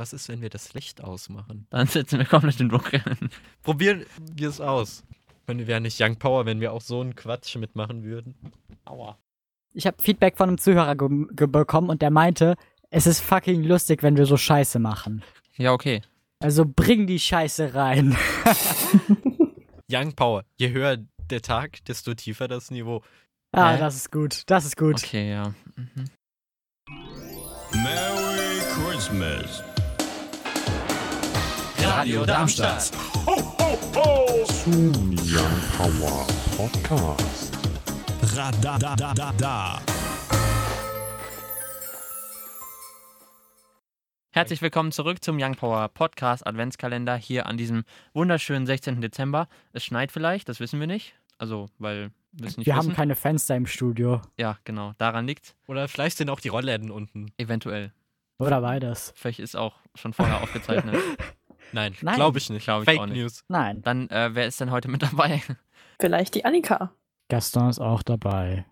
Was ist, wenn wir das Licht ausmachen? Dann sitzen wir komplett im Dunkeln. Probieren wir es aus. Wenn wir nicht Young Power, wenn wir auch so einen Quatsch mitmachen würden. Aua. Ich habe Feedback von einem Zuhörer bekommen und der meinte, es ist fucking lustig, wenn wir so Scheiße machen. Ja, okay. Also bring die Scheiße rein. Young Power. Je höher der Tag, desto tiefer das Niveau. Ah, Hä? das ist gut. Das ist gut. Okay, ja. Mhm. Merry Christmas. Radio Darmstadt. Zum Young Power Podcast. Radadadada. Herzlich willkommen zurück zum Young Power Podcast Adventskalender hier an diesem wunderschönen 16. Dezember. Es schneit vielleicht, das wissen wir nicht. Also, weil wir es nicht wir wissen. haben keine Fenster im Studio. ja, genau. Daran liegt Oder vielleicht sind auch die Rollläden unten. eventuell. Oder beides. Vielleicht ist auch schon vorher aufgezeichnet. Nein, Nein. glaube ich nicht. Glaub ich Fake auch nicht. News. Nein. Dann, äh, wer ist denn heute mit dabei? Vielleicht die Annika. Gaston ist auch dabei.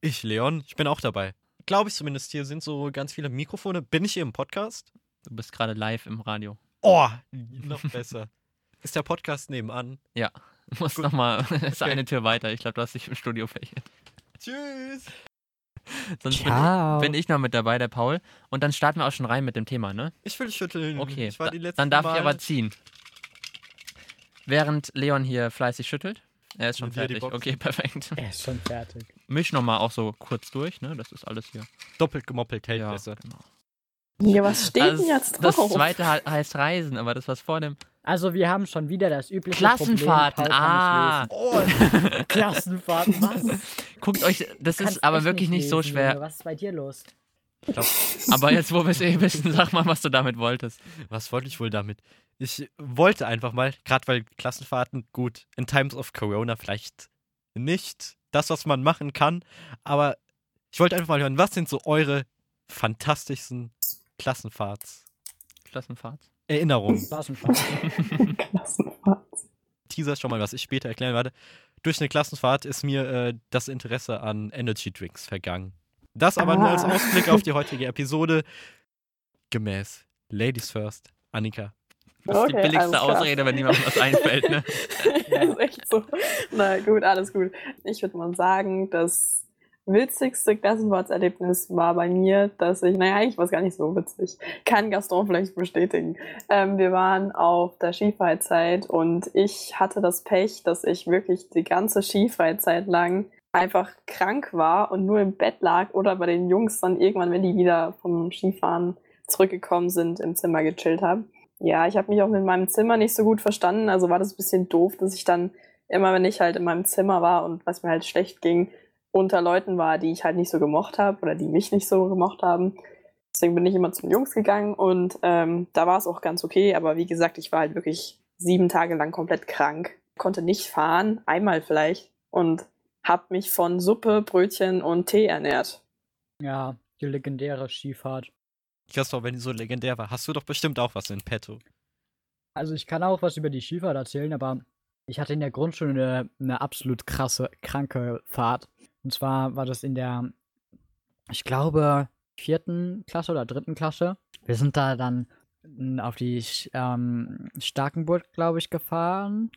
Ich, Leon, ich bin auch dabei. Glaube ich zumindest. Hier sind so ganz viele Mikrofone. Bin ich hier im Podcast? Du bist gerade live im Radio. Oh, noch besser. Ist der Podcast nebenan? Du musst nochmal, es ist Okay. eine Tür weiter. Ich glaube, du hast dich im Studio verhindert. Tschüss. Sonst bin, Ciao. bin ich noch mit dabei, der Paul. Und dann starten wir auch schon rein mit dem Thema, ne? Ich will schütteln. Okay, Ich war da, dann darf Mal ich aber ziehen. Während Leon hier fleißig schüttelt. Er ist schon Mit fertig. Okay, perfekt. Er ist schon fertig. Misch nochmal auch so kurz durch, ne? Das ist alles hier. doppelt gemoppelt hält Ja, besser. genau. Ja, was steht Das, denn jetzt das drauf? zweite he- heißt Reisen, aber das was vor dem. Also wir haben schon wieder das übliche Klassenfahrten, Problem. Ah. lesen. Klassenfahrten, was? Guckt euch, das Kannst ist aber wirklich nicht so lesen, schwer. Junge. Was ist bei dir los? Aber jetzt, wo wir es eh wissen, sag mal, was du damit wolltest. Was wollte ich wohl damit? Ich wollte einfach mal, gerade weil Klassenfahrten, gut, in Times of Corona vielleicht nicht das, was man machen kann, aber ich wollte einfach mal hören, was sind so eure fantastischsten Klassenfahrts? Klassenfahrt. Erinnerungen. Klassenfahrten. Klassenfahrt. Teaser schon mal, was ich später erklären werde. Durch eine Klassenfahrt ist mir äh, das Interesse an Energy Drinks vergangen. Das aber nur als Ah. Ausblick auf die heutige Episode. Gemäß Ladies First, Annika. Das ist die Okay, billigste alles klar. Ausrede, wenn niemandem was einfällt, ne? ist echt so. Na gut, alles gut. Ich würde mal sagen, das witzigste Klassenfahrtserlebnis war bei mir, dass ich, naja, eigentlich war es gar nicht so witzig. Kann Gaston vielleicht bestätigen. Ähm, wir waren auf der Skifreizeit und ich hatte das Pech, dass ich wirklich die ganze Skifreizeit lang einfach krank war und nur im Bett lag oder bei den Jungs dann irgendwann, wenn die wieder vom Skifahren zurückgekommen sind, im Zimmer gechillt habe. Ja, ich habe mich auch mit meinem Zimmer nicht so gut verstanden, also war das ein bisschen doof, dass ich dann immer, wenn ich halt in meinem Zimmer war und was mir halt schlecht ging, unter Leuten war, die ich halt nicht so gemocht habe oder die mich nicht so gemocht haben. Deswegen bin ich immer zu den Jungs gegangen und ähm, da war es auch ganz okay, aber wie gesagt, ich war halt wirklich sieben Tage lang komplett krank, konnte nicht fahren, einmal vielleicht und habe mich von Suppe, Brötchen und Tee ernährt. Ja, die legendäre Skifahrt. Christoph, wenn die so legendär war, hast du doch bestimmt auch was in petto. Also ich kann auch was über die Skifahrt erzählen, aber ich hatte in der Grundschule eine, eine absolut krasse, kranke Fahrt. Und zwar war das in der, ich glaube, vierten Klasse oder dritten Klasse. Wir sind da dann mm, auf die ähm, Starkenburg, glaube ich, gefahren.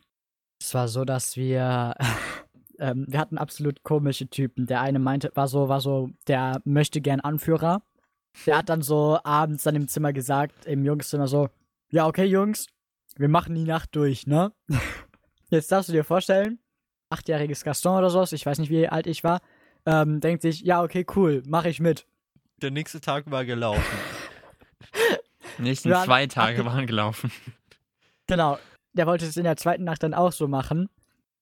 Es war so, dass wir, ähm, wir hatten absolut komische Typen. Der eine meinte, war so, war so, der möchte gern Anführer. Der hat dann so abends dann im Zimmer gesagt, im Jungszimmer so, ja, okay, Jungs, wir machen die Nacht durch, ne? Jetzt darfst du dir vorstellen, achtjähriges Gaston oder sowas, ich weiß nicht, wie alt ich war, ähm, denkt sich, ja, okay, cool, mach ich mit. Der nächste Tag war gelaufen. Die nächsten Ja, zwei Tage waren gelaufen. Genau. Der wollte es in der zweiten Nacht dann auch so machen.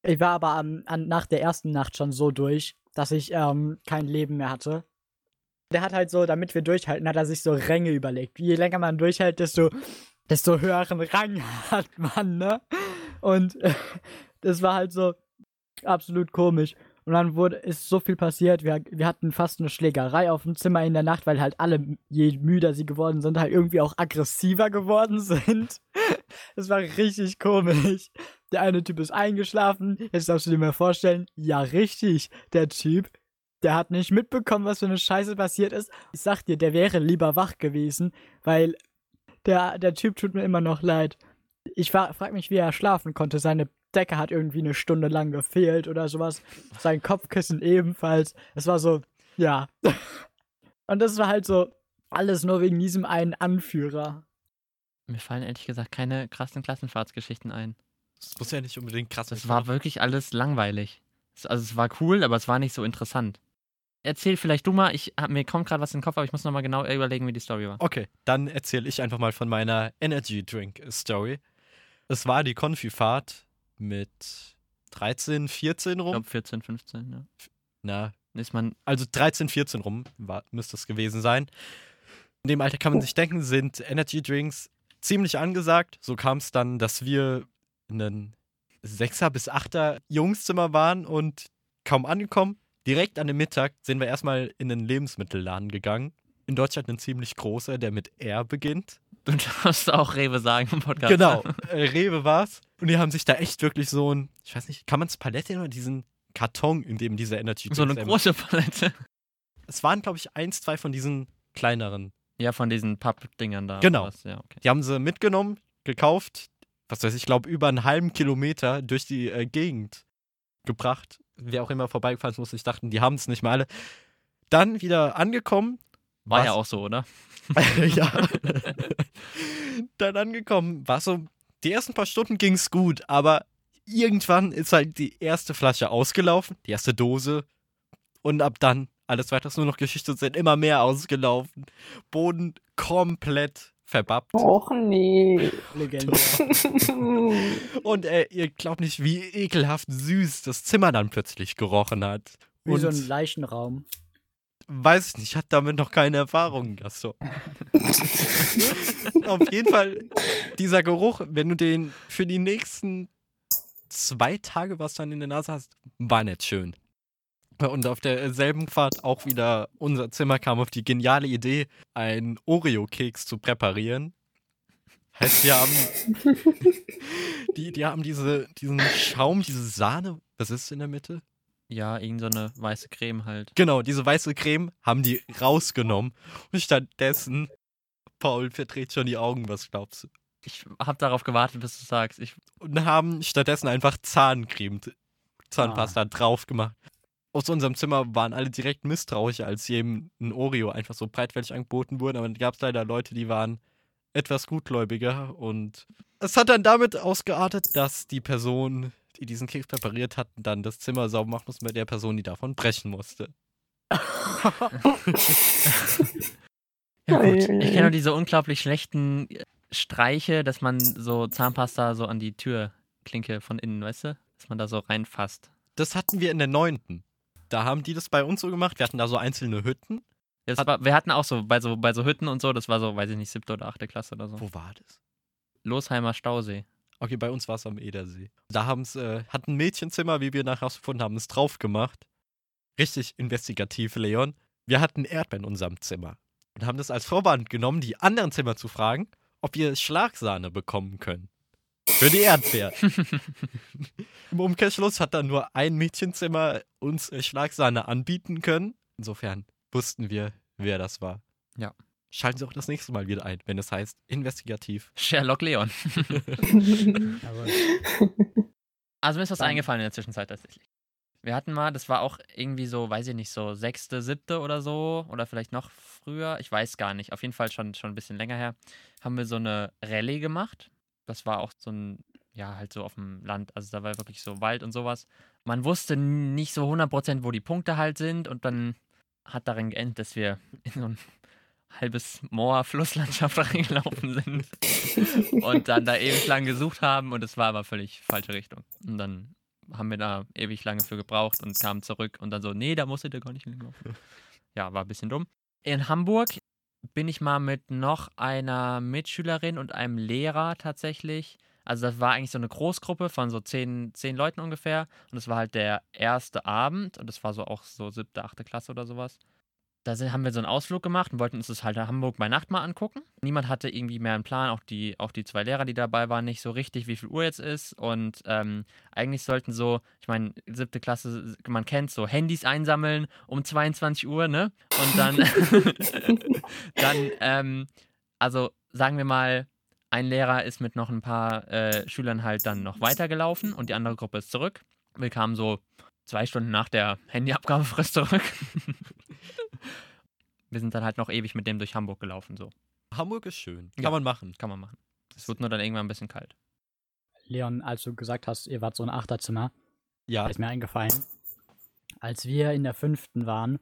Ich war aber am, an, nach der ersten Nacht schon so durch, dass ich ähm, kein Leben mehr hatte. Der hat halt so, damit wir durchhalten, hat er sich so Ränge überlegt. Je länger man durchhält, desto, desto höheren Rang hat man, ne? Und äh, das war halt so absolut komisch. Und dann wurde, ist so viel passiert. Wir, wir hatten fast eine Schlägerei auf dem Zimmer in der Nacht, weil halt alle, je müder sie geworden sind, halt irgendwie auch aggressiver geworden sind. Das war richtig komisch. Der eine Typ ist eingeschlafen. Jetzt darfst du dir mal vorstellen, ja, richtig. Der Typ, der hat nicht mitbekommen, was für eine Scheiße passiert ist. Ich sag dir, der wäre lieber wach gewesen, weil Der, der Typ tut mir immer noch leid. Ich fra frag mich, wie er schlafen konnte. Seine Decke hat irgendwie eine Stunde lang gefehlt oder sowas. Sein Kopfkissen ebenfalls. Es war so, ja. Und das war halt so alles nur wegen diesem einen Anführer. Mir fallen ehrlich gesagt keine krassen Klassenfahrtsgeschichten ein. Das muss ja nicht unbedingt krass sein. war wirklich alles langweilig. Es- Also es war cool, aber es war nicht so interessant. Erzähl vielleicht du mal, ich hab, mir kommt gerade was in den Kopf, aber ich muss nochmal genau überlegen, wie die Story war. Okay, dann erzähle ich einfach mal von meiner Energy Drink Story. Es war die Konfifahrt mit 13, 14 Ich rum. glaube 14, 15, ja. Na, Ist man, also 13, 14 rum war, müsste es gewesen sein. In dem Alter kann man sich denken, sind Energy Drinks ziemlich angesagt. So kam es dann, dass wir in einem Sechser- bis Achter Jungszimmer waren und kaum angekommen. Direkt an dem Mittag sind wir erstmal in den Lebensmittelladen gegangen. In Deutschland ein ziemlich großer, der mit R beginnt. Du darfst auch Rewe sagen im Podcast. Genau, äh, Rewe war's. Und die haben sich da echt wirklich so ein, ich weiß nicht, kann man es Palette oder diesen Karton, in dem diese Energy So eine Drinks- große Palette. Es waren, glaube ich, eins, zwei von diesen kleineren. Ja, von diesen Pappdingern da. Genau. Was. Ja, okay. Die haben sie mitgenommen, gekauft, was weiß ich, glaube über einen halben Kilometer durch die äh, Gegend gebracht. Wer auch immer vorbeigefahren ist, muss sich dachten, die haben es nicht mehr alle. Dann wieder angekommen. War was- ja auch so, oder? ja. Dann angekommen, war so, die ersten paar Stunden ging es gut, aber irgendwann ist halt die erste Flasche ausgelaufen, die erste Dose. Und ab dann, alles weiter ist nur noch Geschichte, sind immer mehr ausgelaufen. Boden komplett verbappt. Och nee. Legendär. Und äh, ihr glaubt nicht, wie ekelhaft süß das Zimmer dann plötzlich gerochen hat. Wie Und so ein Leichenraum. Weiß ich nicht, ich hatte damit noch keine Erfahrungen, Gasto. Auf jeden Fall, dieser Geruch, wenn du den für die nächsten zwei Tage was dann in der Nase hast, war nicht schön. Und auf derselben Fahrt auch wieder unser Zimmer kam auf die geniale Idee, einen Oreo-Keks zu präparieren. Heißt, wir haben, die, die haben diese, diesen Schaum, diese Sahne, was ist in der Mitte? Ja, irgend so weiße Creme halt. Genau, diese weiße Creme haben die rausgenommen. Und stattdessen, Paul verdreht schon die Augen, was glaubst du? Ich habe darauf gewartet, bis du sagst. Ich, Und haben stattdessen einfach Zahncreme, Zahnpasta drauf gemacht. Aus unserem Zimmer waren alle direkt misstrauisch, als jedem ein Oreo einfach so breitfällig angeboten wurde. Aber dann gab es leider Leute, die waren etwas gutgläubiger. Und es hat dann damit ausgeartet, dass die Person, die diesen Keks präpariert hat, dann das Zimmer sauber machen musste bei der Person, die davon brechen musste. ja, gut. Ich kenne nur diese unglaublich schlechten äh, Streiche, dass man so Zahnpasta so an die Türklinke von innen, weißt du? Dass man da so reinfasst. Das hatten wir in der neunten. Da haben die das bei uns so gemacht. Wir hatten da so einzelne Hütten. Das Hat- war, wir hatten auch so bei, so bei so Hütten und so, das war so, weiß ich nicht, siebte oder achte Klasse oder so. Wo war das? Losheimer Stausee. Okay, bei uns war es am Edersee. Da haben's, äh, hat ein Mädchenzimmer, wie wir nachher herausgefunden haben, es drauf gemacht. Richtig investigativ, Leon. Wir hatten Erdbeeren in unserem Zimmer. Und haben das als Vorwand genommen, die anderen Zimmer zu fragen, ob wir Schlagsahne bekommen können. Für die Erdbeeren. Im Umkehrschluss hat dann nur ein Mädchenzimmer uns äh, Schlagsahne anbieten können. Insofern wussten wir, wer das war. Ja. Schalten Sie auch das nächste Mal wieder ein, wenn es heißt investigativ. Sherlock Leon. Also mir ist was Dann- eingefallen in der Zwischenzeit tatsächlich. Wir hatten mal, das war auch irgendwie so, weiß ich nicht, so sechste, siebte oder so, oder vielleicht noch früher, ich weiß gar nicht, auf jeden Fall schon, schon ein bisschen länger her, haben wir so eine Rallye gemacht. Das war auch so ein, ja, halt so auf dem Land, also da war wirklich so Wald und sowas. Man wusste nicht so 100%, wo die Punkte halt sind und dann hat darin geendet, dass wir in so ein halbes Moor Flusslandschaft reingelaufen sind und dann da ewig lang gesucht haben und es war aber völlig falsche Richtung. Und dann haben wir da ewig lange für gebraucht und kamen zurück und dann so, nee, da musstet ihr gar nicht hinlaufen. Ja, war ein bisschen dumm. In Hamburg bin ich mal mit noch einer Mitschülerin und einem Lehrer tatsächlich. Also das war eigentlich so eine Großgruppe von so zehn, zehn Leuten ungefähr. Und das war halt der erste Abend und das war so auch so siebte, achte Klasse oder sowas. Da haben wir so einen Ausflug gemacht und wollten uns das halt in Hamburg bei Nacht mal angucken. Niemand hatte irgendwie mehr einen Plan, auch die, auch die zwei Lehrer, die dabei waren, nicht so richtig, wie viel Uhr jetzt ist. Und ähm, eigentlich sollten so, ich meine, siebte Klasse, man kennt so, Handys einsammeln um 22 Uhr, ne? Und dann, dann, ähm, also sagen wir mal, ein Lehrer ist mit noch ein paar äh, Schülern halt dann noch weitergelaufen und die andere Gruppe ist zurück. Wir kamen so zwei Stunden nach der Handyabgabefrist zurück. Wir sind dann halt noch ewig mit dem durch Hamburg gelaufen, so. Hamburg ist schön. Kann Ja. man machen. Kann man machen. Es wird nur dann irgendwann ein bisschen kalt. Leon, als du gesagt hast, ihr wart so ein Achterzimmer, Ja. ist mir eingefallen. Als wir in der fünften waren,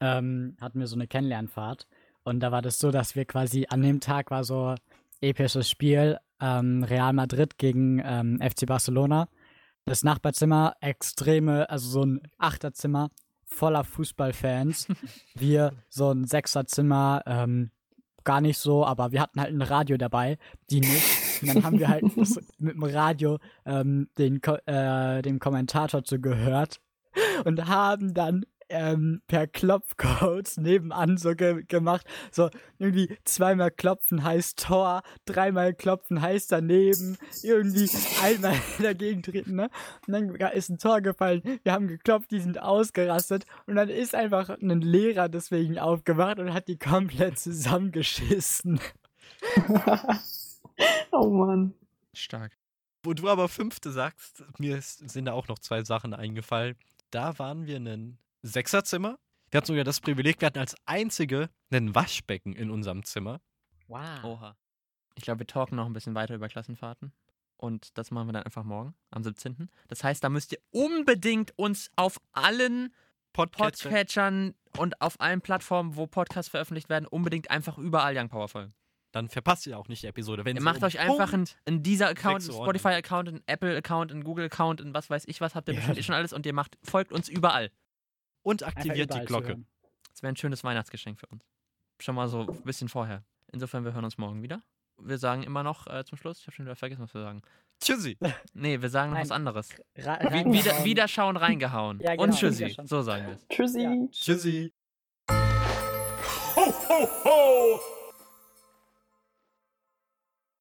ähm, hatten wir so eine Kennenlernfahrt. Und da war das so, dass wir quasi an dem Tag war so episches Spiel ähm, Real Madrid gegen ähm, FC Barcelona. Das Nachbarzimmer extreme, also so ein Achterzimmer voller Fußballfans. wir so ein Sechserzimmer, ähm, gar nicht so, aber wir hatten halt ein Radio dabei, die nicht. Und dann haben wir halt mit dem Radio ähm, den, Ko äh, dem Kommentator zugehört und haben dann ähm, per Klopfcodes nebenan so ge gemacht. So irgendwie zweimal klopfen heißt Tor, dreimal klopfen heißt daneben, irgendwie einmal dagegen treten, ne? Und dann ist ein Tor gefallen, wir haben geklopft, die sind ausgerastet und dann ist einfach ein Lehrer deswegen aufgewacht und hat die komplett zusammengeschissen. oh Mann. Stark. Wo du aber fünfte sagst, mir ist, sind da auch noch zwei Sachen eingefallen. Da waren wir in einem Sechserzimmer. Wir hatten sogar das Privileg, wir hatten als einzige ein Waschbecken in unserem Zimmer. Wow. Oha. Ich glaube, wir talken noch ein bisschen weiter über Klassenfahrten. Und das machen wir dann einfach morgen, am 17. Das heißt, da müsst ihr unbedingt uns auf allen Podcatcher. Podcatchern und auf allen Plattformen, wo Podcasts veröffentlicht werden, unbedingt einfach überall Young Power folgen. Dann verpasst ihr auch nicht die Episode. Wenn Ihr macht um euch einfach einen, einen Dieser-Account, einen Spotify-Account, einen Apple-Account, einen Google-Account, einen was weiß ich was, habt ihr Ja. bestimmt eh schon alles und ihr macht, folgt uns überall. Und aktiviert die Glocke. Das wäre ein schönes Weihnachtsgeschenk für uns. Schon mal so ein bisschen vorher. Insofern, wir hören uns morgen wieder. Wir sagen immer noch äh, zum Schluss, ich habe schon wieder vergessen, was wir sagen. Tschüssi. Nee, wir sagen noch Nein. was anderes. Ra Wie, reingehauen. wieder, Wiederschauen, reingehauen. Ja, Und genau, Tschüssi. Wiederschauen. So sagen wir es. Tschüssi. Ja. Tschüssi. Ho, ho, ho!